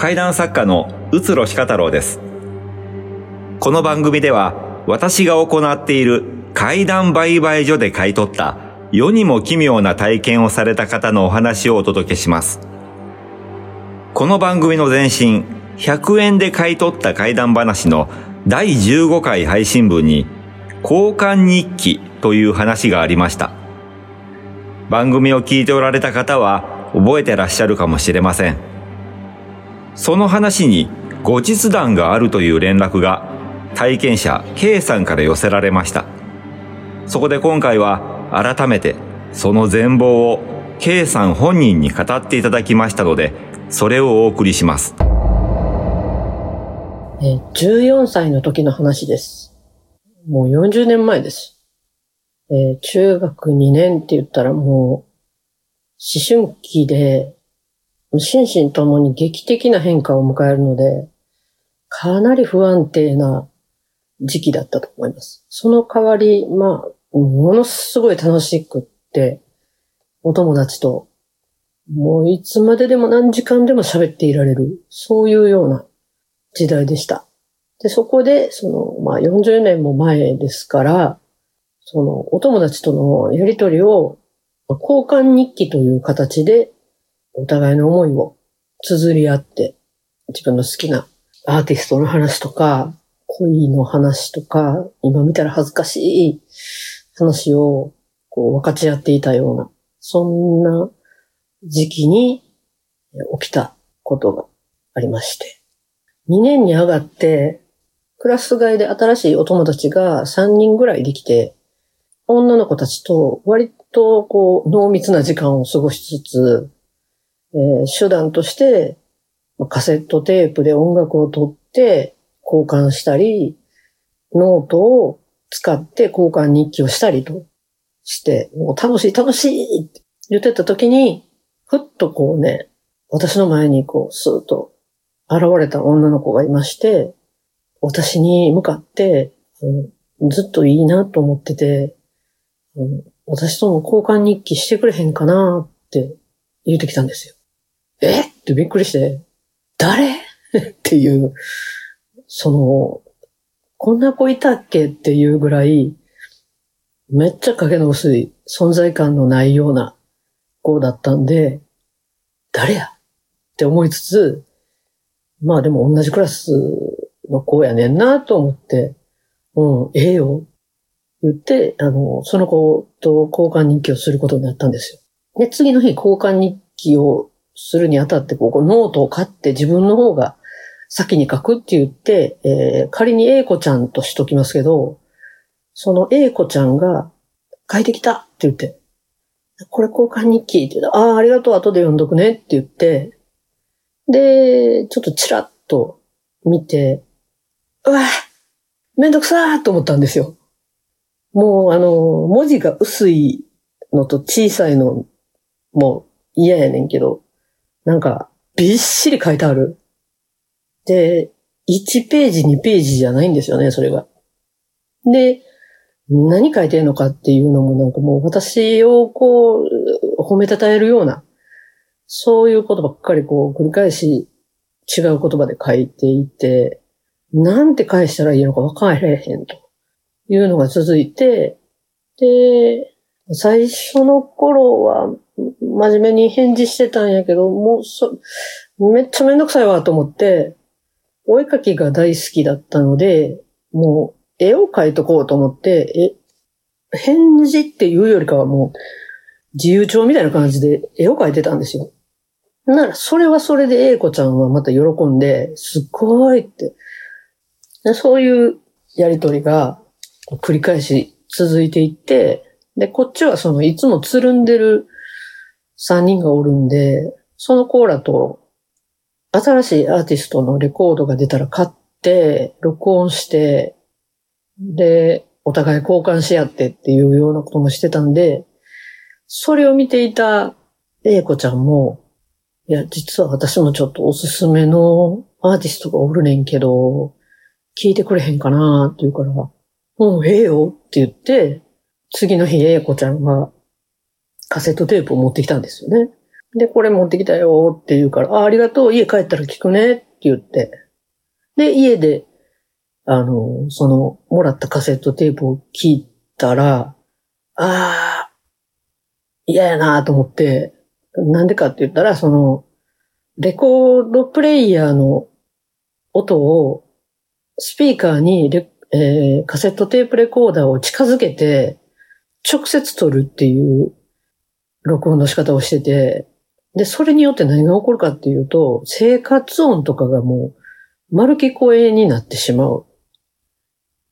怪談作家のうつろしか太郎です。この番組では私が行っている怪談売買所で買い取った世にも奇妙な体験をされた方のお話をお届けします。この番組の前身、100円で買い取った怪談話の第15回配信分に、交換日記という話がありました。番組を聞いておられた方は覚えてらっしゃるかもしれません。その話に後日談があるという連絡が体験者 K さんから寄せられました。そこで今回は改めてその全貌を K さん本人に語っていただきましたので、それをお送りします。え14歳の時の話です。もう40年前です。え、中学2年って言ったらもう、思春期で、心身ともに劇的な変化を迎えるので、かなり不安定な時期だったと思います。その代わり、まあ、ものすごい楽しくって、お友達と、もういつまででも何時間でも喋っていられる、そういうような時代でした。で、そこで、その、まあ40年も前ですから、その、お友達とのやりとりを、交換日記という形で、お互いの思いを綴り合って、自分の好きなアーティストの話とか、恋の話とか、今見たら恥ずかしい話を、こう、分かち合っていたような、そんな時期に起きたことがありまして。2年に上がって、クラス替えで新しいお友達が3人ぐらいできて、女の子たちと割とこう濃密な時間を過ごしつつ、えー、手段としてカセットテープで音楽を取って交換したり、ノートを使って交換日記をしたりとして、もう楽しい楽しいって言ってた時に、ふっとこうね、私の前にこうスーッと現れた女の子がいまして、私に向かって、うん、ずっといいなと思ってて、うん、私との交換日記してくれへんかなって言ってきたんですよ。え？ってびっくりして、誰？っていう、その、こんな子いたっけ？っていうぐらい、めっちゃ影の薄い存在感のないような子だったんで、誰や？って思いつつ、まあでも同じクラスの子やねんなと思って、うん、ええよ。言って、あの、その子と交換日記をすることになったんですよ。で、次の日交換日記をするにあたって、こう、ノートを買って自分の方が先に書くって言って、えー、仮に A 子ちゃんとしときますけど、その A 子ちゃんが書いてきたって言って、これ交換日記って言って、ああ、ありがとう、後で読んどくねって言って、で、ちょっとチラッと見て、うわめんどくさーと思ったんですよ。もうあの、文字が薄いのと小さいのも嫌やねんけど、なんか、びっしり書いてある。で、1ページ、2ページじゃないんですよね、それが。で、何書いてんのかっていうのもなんかもう私をこう、褒めたたえるような、そういうことばっかりこう繰り返し違う言葉で書いていて、なんて返したらいいのか分からへんと。いうのが続いて、で、最初の頃は真面目に返事してたんやけど、もうそ、めっちゃめんどくさいわと思って、お絵かきが大好きだったので、もう絵を描いとこうと思って、え、返事っていうよりかはもう自由帳みたいな感じで絵を描いてたんですよ。なら、それはそれで英子ちゃんはまた喜んで、すっごいって。そういうやりとりが繰り返し続いていって、で、こっちはそのいつもつるんでる3人がおるんで、そのコーラと新しいアーティストのレコードが出たら買って、録音して、で、お互い交換し合ってっていうようなこともしてたんで、それを見ていた英子ちゃんも、いや、実は私もちょっとおすすめのアーティストがおるねんけど、聞いてくれへんかなって言うから、もう、ええよって言って、次の日、英子ちゃんがカセットテープを持ってきたんですよね。で、これ持ってきたよって言うから、あ、ありがとう、家帰ったら聞くねって言って。で、家で、あの、その、もらったカセットテープを聞いたら、ああ、嫌やなと思って、なんでかって言ったら、その、レコードプレイヤーの音をスピーカーにレ、えーカセットテープレコーダーを近づけて、直接撮るっていう録音の仕方をしてて、で、それによって何が起こるかっていうと、生活音とかがもう、丸聞こえになってしまう。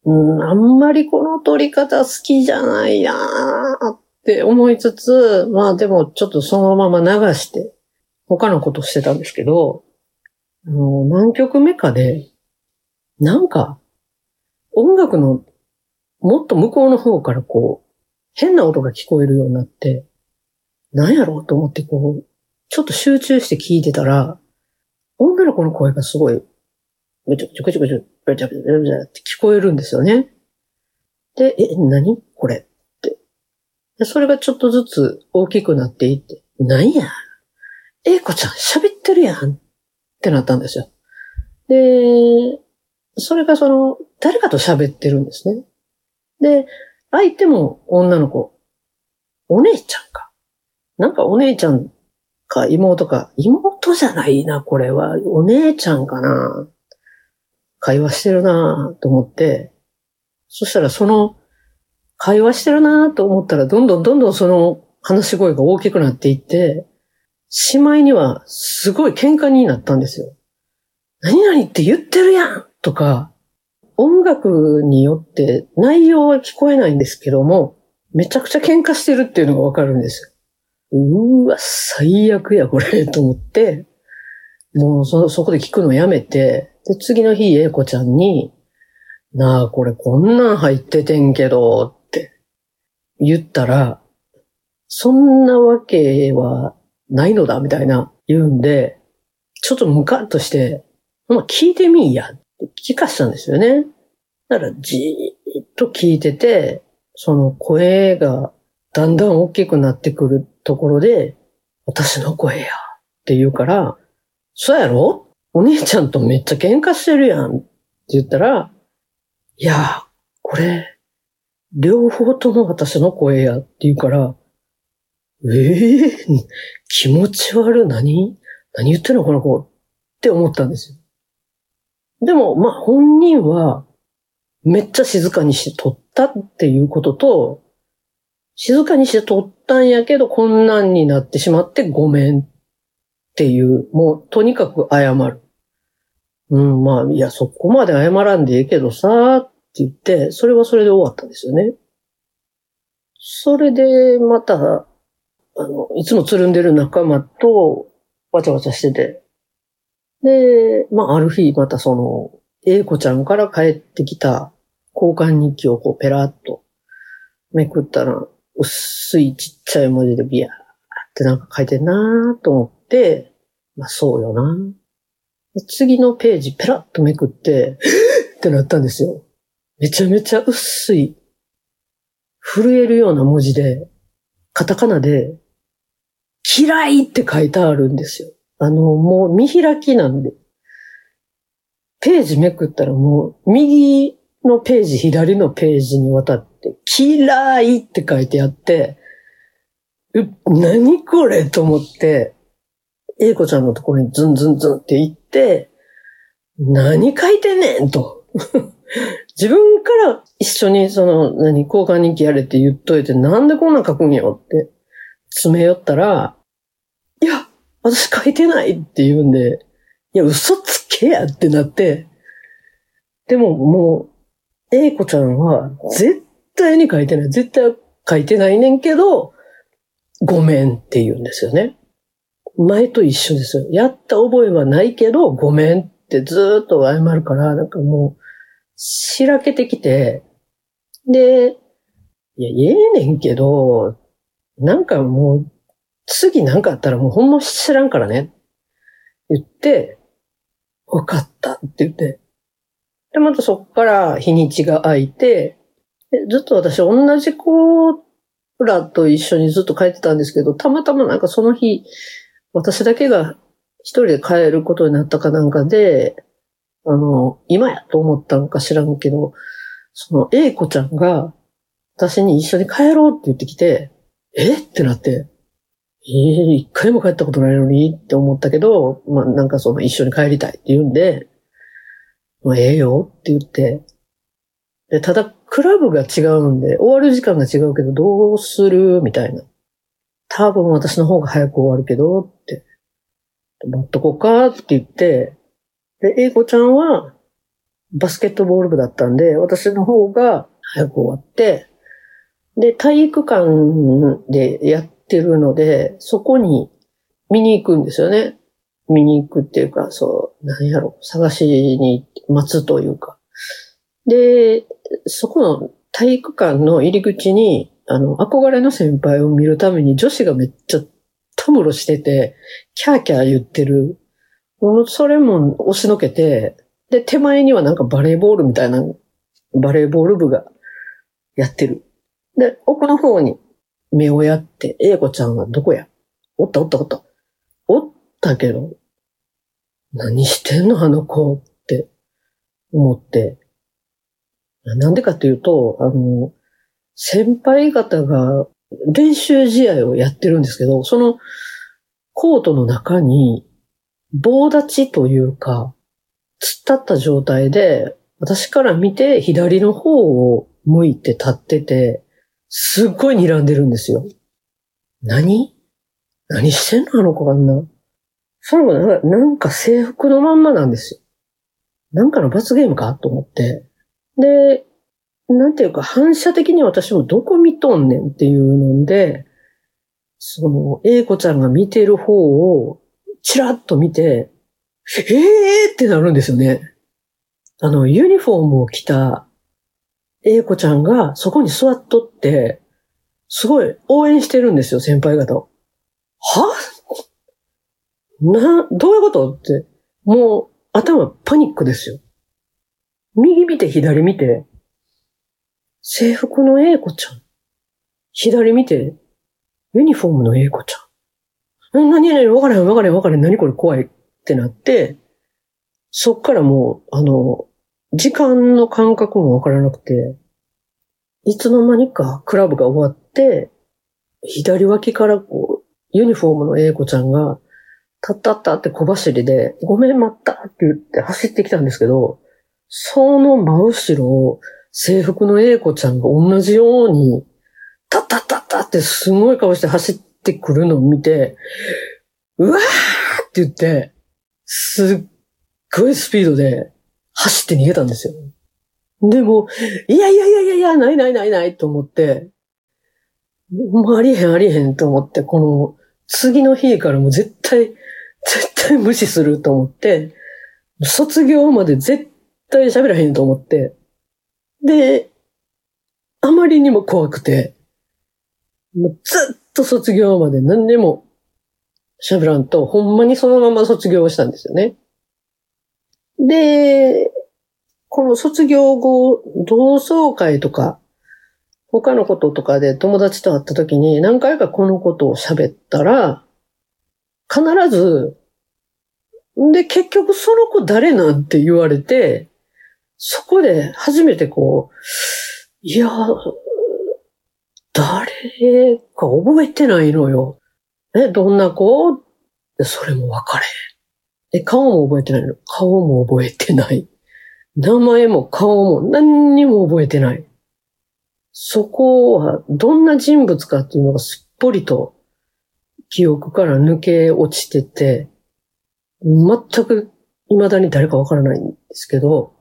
うん、あんまりこの撮り方好きじゃないなーって思いつつ、まあでもちょっとそのまま流して、他のことしてたんですけど、あの、何曲目かで、なんか、音楽のもっと向こうの方からこう、変な音が聞こえるようになって、なんやろうと思ってこう、ちょっと集中して聞いてたら、女の子の声がすごい、ぐちょぐちょぐちょぐちょ、ぐちゃぐちゃぐちゃぐちゃって聞こえるんですよね。で、え、何？これって。でそれがちょっとずつ大きくなっていって、なんや？えいこちゃん喋ってるやんってなったんですよ。で、それがその、誰かと喋ってるんですね。で、相手も女の子、お姉ちゃんか。なんかお姉ちゃんか妹か、妹じゃないな、これは。お姉ちゃんかな。会話してるなと思って、そしたらその、会話してるなと思ったら、どんどんどんどんその話し声が大きくなっていって、しまいにはすごい喧嘩になったんですよ。何々って言ってるやんとか、音楽によって内容は聞こえないんですけども、めちゃくちゃ喧嘩してるっていうのがわかるんですよ。うーわ、最悪や、これ、と思って、もうそ、そこで聞くのやめて、で、次の日、英子ちゃんに、なあ、これこんなん入っててんけど、って。言ったら、そんなわけはないのだ、みたいな言うんで、ちょっとムカッとして、まあ、聞いてみいや、聞かしたんですよね。だから、じーっと聞いてて、その声がだんだん大きくなってくるところで、私の声や、って言うから、そうやろ？お姉ちゃんとめっちゃ喧嘩してるやん、って言ったら、いや、これ、両方とも私の声や、って言うから、ええ気持ち悪い、何？何言ってんのこの子？って思ったんですよ。でも、まあ、本人は、めっちゃ静かにして撮ったっていうことと、静かにして撮ったんやけど、こんなんになってしまってごめんっていう、もう、とにかく謝る。うん、まあ、いや、そこまで謝らんでいいけどさ、って言って、それはそれで終わったんですよね。それで、また、あの、いつもつるんでる仲間と、わちゃわちゃしてて。で、まあ、ある日、またその、英子ちゃんから帰ってきた交換日記をこう、ペラッとめくったら、薄いちっちゃい文字でビヤーってなんか書いてんなーと思って、まあ、そうよな。次のページペラッとめくって、ってなったんですよ。めちゃめちゃ薄い、震えるような文字で、カタカナで、嫌いって書いてあるんですよ。あの、もう見開きなんで。ページめくったらもう、右のページ、左のページにわたって、嫌いって書いてあって、う何これと思って、英子ちゃんのところにズンズンズンって行って、何書いてんねんと。自分から一緒にその、何、交換日記やれって言っといて、なんでこんなん書くんよって、詰め寄ったら、いや、私書いてないって言うんで、いや、嘘つけやってなって、でももう、英子ちゃんは絶対に書いてない。絶対書いてないねんけど、ごめんって言うんですよね。前と一緒ですよ。やった覚えはないけど、ごめんってずっと謝るから、なんかもう、しらけてきて、で、いや、言えねんけど、なんかもう、次なんかあったらもうほんま知らんからね。言って、わかったって言って。で、またそっから日にちが空いて、ずっと私同じ子らと一緒にずっと帰ってたんですけど、たまたまなんかその日、私だけが一人で帰ることになったかなんかで、あの、今やと思ったのか知らんけど、その A 子ちゃんが私に一緒に帰ろうって言ってきて、え？ってなって、ええー、一回も帰ったことないのに？って思ったけど、まあなんかその一緒に帰りたいって言うんで、まあええよって言って、で、ただクラブが違うんで、終わる時間が違うけどどうする？みたいな。多分私の方が早く終わるけどって、待っとこうかって言って、で、英子ちゃんはバスケットボール部だったんで、私の方が早く終わって、で、体育館でやってるので、そこに見に行くんですよね。見に行くっていうか、そう、何やろ、探しに待つというか。で、そこの体育館の入り口に、あの、憧れの先輩を見るために女子がめっちゃたむろしてて、キャーキャー言ってる。それも押しのけて、で、手前にはなんかバレーボールみたいな、バレーボール部がやってる。で、奥の方に目をやって、英子ちゃんはどこや？おったおったおった。おったけど、何してんのあの子って思って。なんでかっていうと、あの、先輩方が練習試合をやってるんですけど、そのコートの中に棒立ちというか、突っ立った状態で、私から見て左の方を向いて立ってて、すっごい睨んでるんですよ。何？何してんの？あの子あんな。それもなんか制服のまんまなんですよ。なんかの罰ゲームか？と思って。で、なんていうか反射的に私もどこ見とんねんっていうので、その、英子ちゃんが見てる方を、チラッと見て、ええーってなるんですよね。あの、ユニフォームを着た英子ちゃんがそこに座っとって、すごい応援してるんですよ、先輩方。は？な、どういうこと？って、もう頭パニックですよ。右見て左見て、制服の英子ちゃん。左見て、ユニフォームの英子ちゃん。何々わからへんわからへんわからへん。何これ怖いってなって、そっからもう、あの、時間の感覚もわからなくて、いつの間にかクラブが終わって、左脇からこう、ユニフォームの英子ちゃんが、たったったって小走りで、ごめん待ったって言って走ってきたんですけど、その真後ろを制服の英子ちゃんが同じように、たったったったってすごい顔して走ってくるのを見て、うわーって言って、すっごいスピードで走って逃げたんですよ。でも、いやいやいやいやいや、ないないないないと思って、もうありへんありへんと思って、この次の日からも絶対、絶対無視すると思って、卒業まで絶対対喋らへんと思って、で、あまりにも怖くて、もうずっと卒業まで何にも喋らんと、ほんまにそのまま卒業したんですよね。で、この卒業後、同窓会とか、他のこととかで友達と会った時に何回かこのことを喋ったら、必ず、で、結局その子誰なんて言われて、そこで初めてこう、いや、誰か覚えてないのよ。え、どんな子？それも分かれ。え、顔も覚えてないの顔も覚えてない。名前も顔も何にも覚えてない。そこはどんな人物かっていうのがすっぽりと記憶から抜け落ちてて、全く未だに誰かわからないんですけど、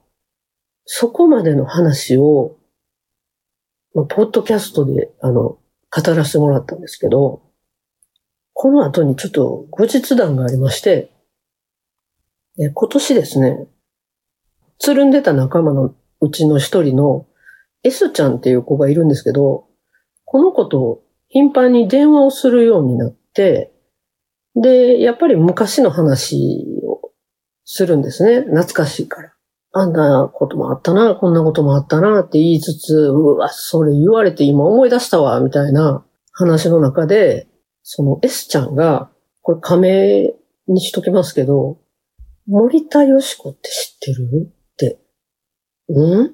そこまでの話を、まあ、ポッドキャストで、あの、語らせてもらったんですけど、この後にちょっと後日談がありまして、え今年ですね、つるんでた仲間のうちの一人の S ちゃんっていう子がいるんですけど、この子と頻繁に電話をするようになって、で、やっぱり昔の話をするんですね。懐かしいから。あんなこともあったな、こんなこともあったなって言いつつ、うわ、それ言われて今思い出したわ、みたいな話の中で、その S ちゃんが、これ仮名にしときますけど、森田よし子って知ってるって。ん？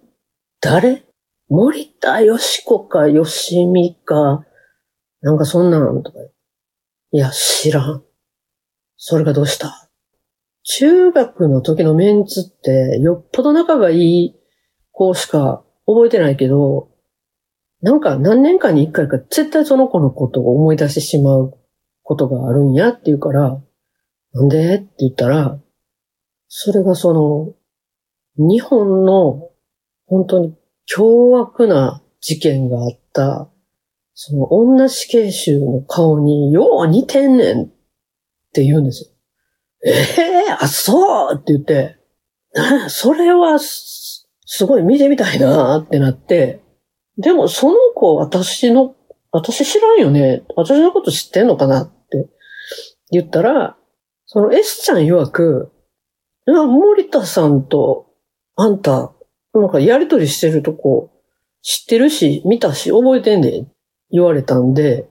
誰？森田よし子かよしみか、なんかそんなんとか。いや、知らん。それがどうした？中学の時のメンツって、よっぽど仲がいい子しか覚えてないけど、なんか何年かに一回か絶対その子のことを思い出してしまうことがあるんやって言うから、なんで？って言ったら、それがその、日本の本当に凶悪な事件があった、その女死刑囚の顔によう似てんねんって言うんですよ。ええあ、そうって言って、それはす、すごい見てみたいなってなって、でもその子私の、私知らんよね。私のこと知ってんのかなって言ったら、その S ちゃん曰く、森田さんとあんた、なんかやりとりしてるとこ知ってるし、見たし、覚えてんで、言われたんで、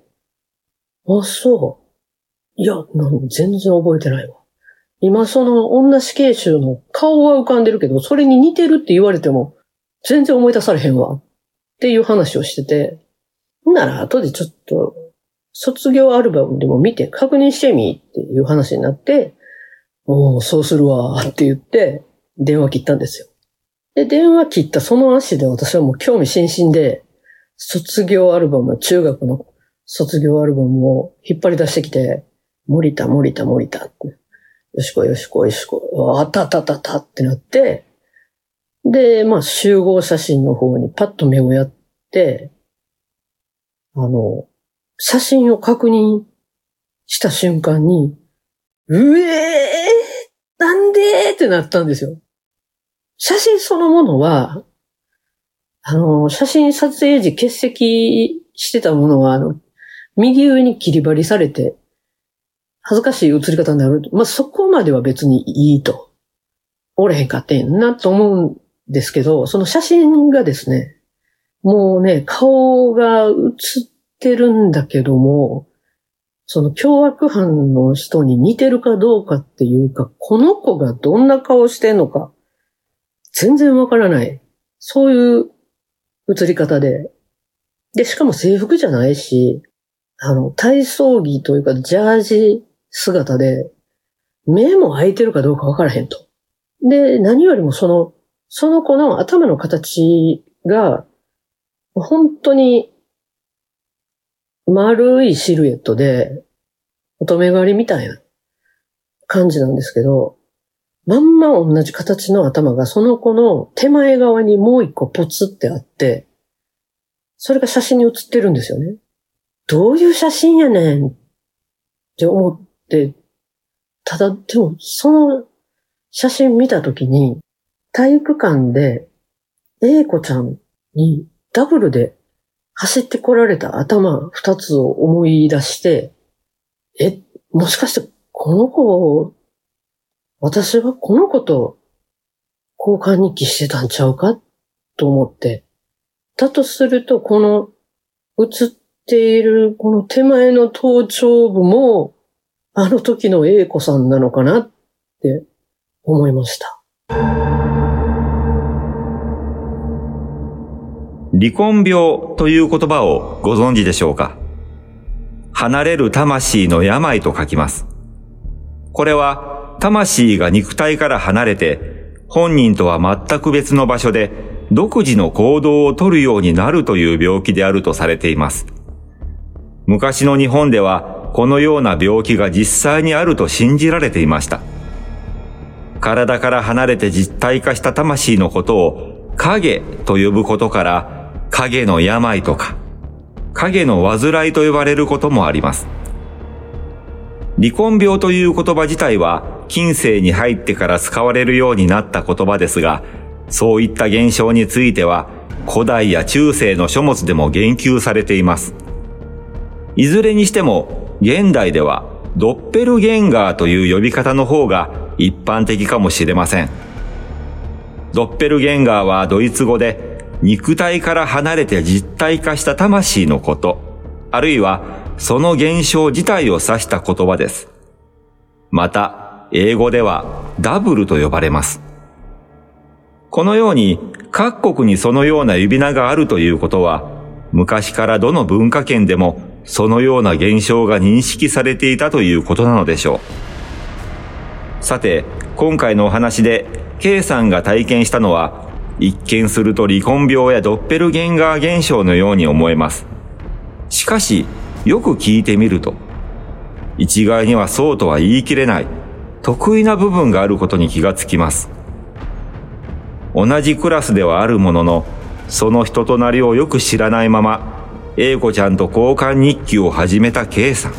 あ、そう。いや、全然覚えてないわ。今その女死刑囚の顔は浮かんでるけど、それに似てるって言われても、全然思い出されへんわ。っていう話をしてて、ほんなら後でちょっと、卒業アルバムでも見て確認してみっていう話になって、おお、そうするわって言って、電話切ったんですよ。で、電話切ったその足で私はもう興味津々で、卒業アルバム、中学の卒業アルバムを引っ張り出してきて、森田、森田、森田って。よしこ、よしこ、よしこ、あったあったあったたってなって、で、まあ集合写真の方にパッと目をやって、あの、写真を確認した瞬間に、うえーなんでってなったんですよ。写真そのものは、あの、写真撮影時欠席してたものは、あの、右上に切り張りされて、恥ずかしい写り方になる。まあ、そこまでは別にいいと。おれへんかってんなと思うんですけど、その写真がですね、もうね、顔が写ってるんだけども、その凶悪犯の人に似てるかどうかっていうか、この子がどんな顔してんのか、全然わからない。そういう映り方で。で、しかも制服じゃないし、あの、体操着というか、ジャージ姿で、目も開いてるかどうかわからへんと。で、何よりもその、その子の頭の形が、本当に丸いシルエットで、乙女狩りみたいな感じなんですけど、まんま同じ形の頭がその子の手前側にもう一個ポツってあって、それが写真に写ってるんですよね。どういう写真やねんって思って、ただ、でも、その写真見たときに、体育館で、英子ちゃんにダブルで走ってこられた頭二つを思い出して、え、もしかしてこの子を、私はこの子と交換日記してたんちゃうかと思って。だとすると、この映っているこの手前の頭頂部も、あの時の英子さんなのかなって思いました。離婚病という言葉をご存知でしょうか？離れる魂の病と書きます。これは、魂が肉体から離れて、本人とは全く別の場所で、独自の行動をとるようになるという病気であるとされています。昔の日本では、このような病気が実際にあると信じられていました。体から離れて実体化した魂のことを影と呼ぶことから影の病とか影の患いと呼ばれることもあります。離婚病という言葉自体は近世に入ってから使われるようになった言葉ですが、そういった現象については古代や中世の書物でも言及されています。いずれにしても現代ではドッペルゲンガーという呼び方の方が一般的かもしれません。ドッペルゲンガーはドイツ語で肉体から離れて実体化した魂のこと、あるいはその現象自体を指した言葉です。また、英語ではダブルと呼ばれます。このように各国にそのような指名があるということは、昔からどの文化圏でもそのような現象が認識されていたということなのでしょう。さて、今回のお話で K さんが体験したのは、一見すると離婚病やドッペルゲンガー現象のように思えます。しかし、よく聞いてみると、一概にはそうとは言い切れない得意な部分があることに気がつきます。同じクラスではあるものの、その人となりをよく知らないまま、英子ちゃんと交換日記を始めた K さん。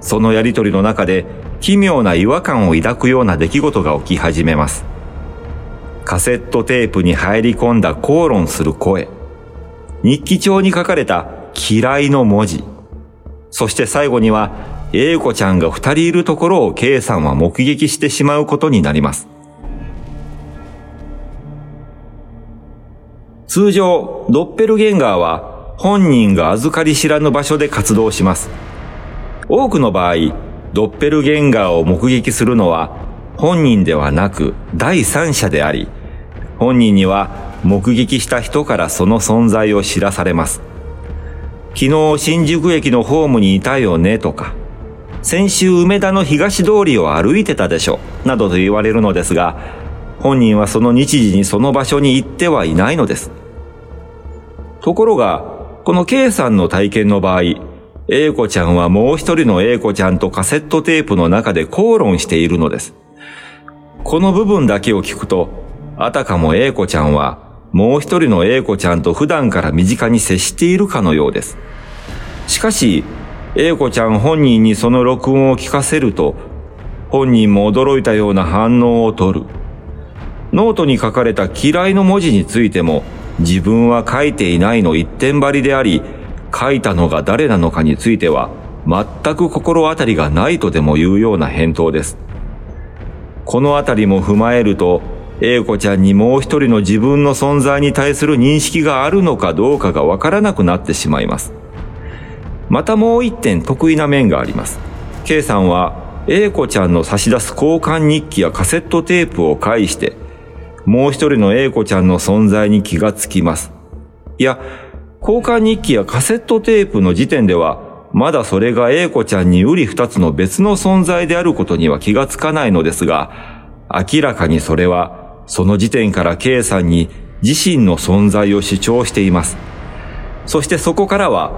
そのやりとりの中で奇妙な違和感を抱くような出来事が起き始めます。カセットテープに入り込んだ口論する声。日記帳に書かれた嫌いの文字。そして最後には、英子ちゃんが二人いるところを K さんは目撃してしまうことになります。通常、ドッペルゲンガーは本人が預かり知らぬ場所で活動します。多くの場合、ドッペルゲンガーを目撃するのは本人ではなく第三者であり、本人には目撃した人からその存在を知らされます。昨日新宿駅のホームにいたよねとか、先週梅田の東通りを歩いてたでしょ、などと言われるのですが、本人はその日時にその場所に行ってはいないのです。ところが、この K さんの体験の場合、A 子ちゃんはもう一人の A 子ちゃんとカセットテープの中で口論しているのです。この部分だけを聞くと、あたかも A 子ちゃんはもう一人の A 子ちゃんと普段から身近に接しているかのようです。しかし、A 子ちゃん本人にその録音を聞かせると、本人も驚いたような反応を取る。ノートに書かれた嫌いの文字についても、自分は書いていないの一点張りであり、書いたのが誰なのかについては、全く心当たりがないとでも言うような返答です。このあたりも踏まえると、英子ちゃんにもう一人の自分の存在に対する認識があるのかどうかがわからなくなってしまいます。またもう一点得意な面があります。K さんは、英子ちゃんの差し出す交換日記やカセットテープを介して、もう一人の英子ちゃんの存在に気がつきます。いや、交換日記やカセットテープの時点では、まだそれが英子ちゃんにうり二つの別の存在であることには気がつかないのですが、明らかにそれは、その時点から K さんに自身の存在を主張しています。そしてそこからは、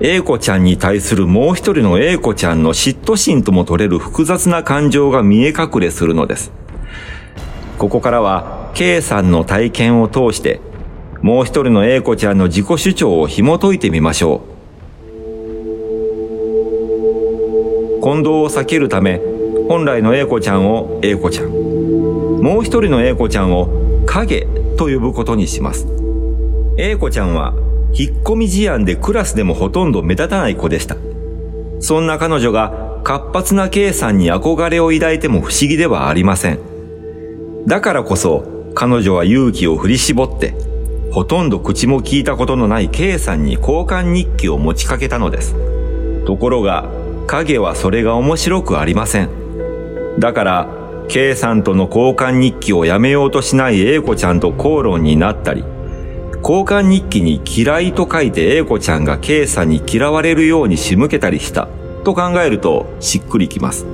英子ちゃんに対するもう一人の英子ちゃんの嫉妬心とも取れる複雑な感情が見え隠れするのです。ここからは K さんの体験を通して、もう一人の A 子ちゃんの自己主張を紐解いてみましょう。混同を避けるため、本来の A 子ちゃんを A 子ちゃん、もう一人の A 子ちゃんを影と呼ぶことにします。A 子ちゃんは引っ込み思案でクラスでもほとんど目立たない子でした。そんな彼女が活発な K さんに憧れを抱いても不思議ではありません。だからこそ彼女は勇気を振り絞って、ほとんど口も聞いたことのない K さんに交換日記を持ちかけたのです。ところが、影はそれが面白くありません。だから、K さんとの交換日記をやめようとしない A 子ちゃんと口論になったり、交換日記に嫌いと書いて A 子ちゃんが K さんに嫌われるように仕向けたりしたと考えるとしっくりきます。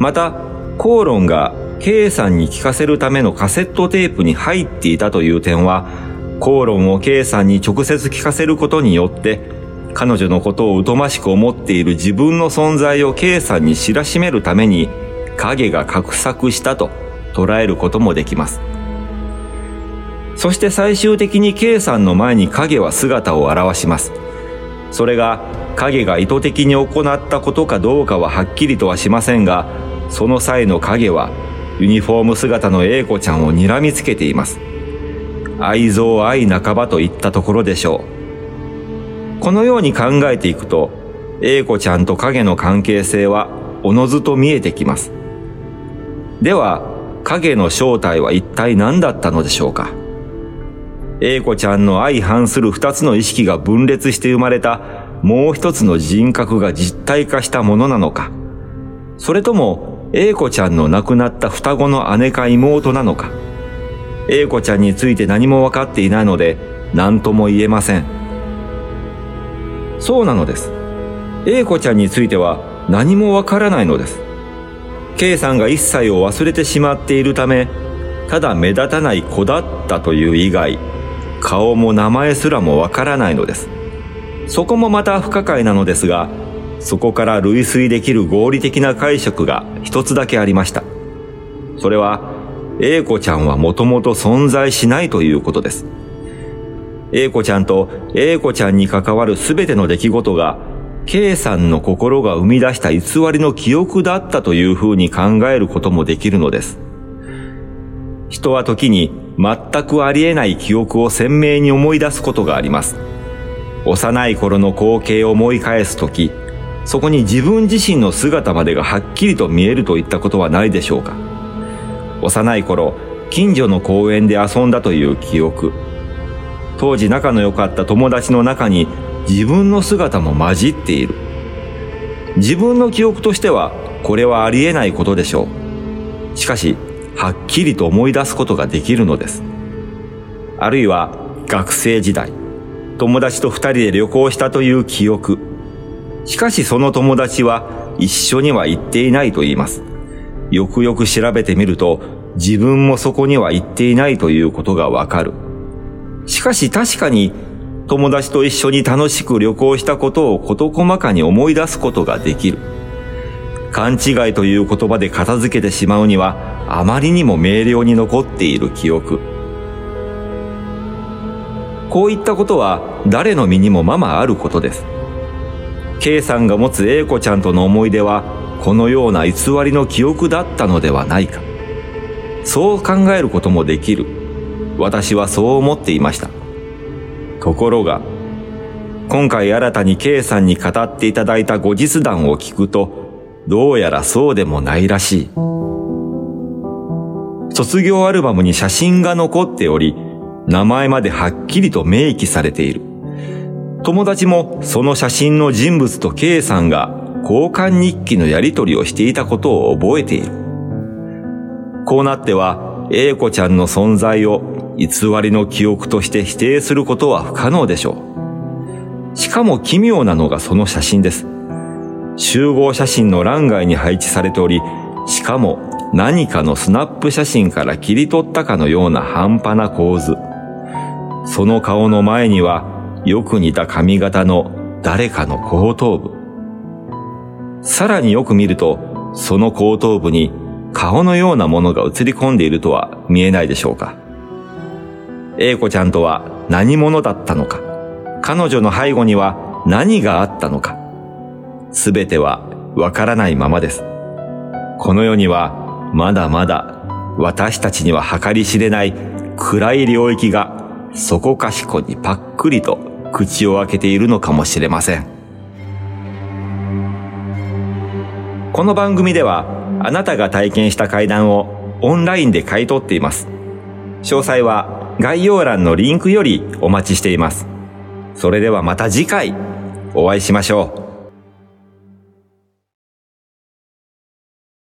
また、口論が K さんに聞かせるためのカセットテープに入っていたという点は、口論を K さんに直接聞かせることによって、彼女のことを疎ましく思っている自分の存在を K さんに知らしめるために、影が画策したと捉えることもできます。そして最終的に K さんの前に影は姿を現します。それが影が意図的に行ったことかどうかははっきりとはしませんが、その際の影はユニフォーム姿の英子ちゃんを睨みつけています。愛憎愛半ばといったところでしょう。このように考えていくと、英子ちゃんと影の関係性はおのずと見えてきます。では、影の正体は一体何だったのでしょうか英子ちゃんの相反する二つの意識が分裂して生まれたもう一つの人格が実体化したものなのかそれとも、英子ちゃんの亡くなった双子の姉か妹なのか。英子ちゃんについて何も分かっていないので、何とも言えません。そうなのです。英子ちゃんについては何もわからないのです。K さんが一切を忘れてしまっているため、ただ目立たない子だったという以外、顔も名前すらもわからないのです。そこもまた不可解なのですが、そこから類推できる合理的な解釈が一つだけありました。それは、英子ちゃんはもともと存在しないということです。英子ちゃんと英子ちゃんに関わるすべての出来事が、K さんの心が生み出した偽りの記憶だったというふうに考えることもできるのです。人は時に全くありえない記憶を鮮明に思い出すことがあります。幼い頃の光景を思い返すとき、そこに自分自身の姿までがはっきりと見えるといったことはないでしょうか。幼い頃、近所の公園で遊んだという記憶。当時仲の良かった友達の中に自分の姿も混じっている。自分の記憶としてはこれはありえないことでしょう。しかし、はっきりと思い出すことができるのです。あるいは学生時代。友達と二人で旅行したという記憶。しかしその友達は一緒には行っていないと言います。よくよく調べてみると自分もそこには行っていないということがわかる。しかし確かに友達と一緒に楽しく旅行したことを事細かに思い出すことができる。勘違いという言葉で片付けてしまうにはあまりにも明瞭に残っている記憶。こういったことは誰の身にもままあることです。K さんが持つ A 子ちゃんとの思い出はこのような偽りの記憶だったのではないか。そう考えることもできる。私はそう思っていました。ところが、今回新たに K さんに語っていただいた後日談を聞くと、どうやらそうでもないらしい。卒業アルバムに写真が残っており、名前まではっきりと明記されている。友達もその写真の人物と K さんが交換日記のやり取りをしていたことを覚えている。こうなっては、A 子ちゃんの存在を偽りの記憶として否定することは不可能でしょう。しかも奇妙なのがその写真です。集合写真の欄外に配置されており、しかも何かのスナップ写真から切り取ったかのような半端な構図。その顔の前にはよく似た髪型の誰かの後頭部。さらによく見ると、その後頭部に顔のようなものが映り込んでいるとは見えないでしょうか。英子ちゃんとは何者だったのか。彼女の背後には何があったのか。すべてはわからないままです。この世にはまだまだ私たちには計り知れない暗い領域がそこかしこにパックリと口を開けているのかもしれません。この番組ではあなたが体験した怪談をオンラインで買い取っています。詳細は概要欄のリンクよりお待ちしています。それではまた次回お会いしましょう。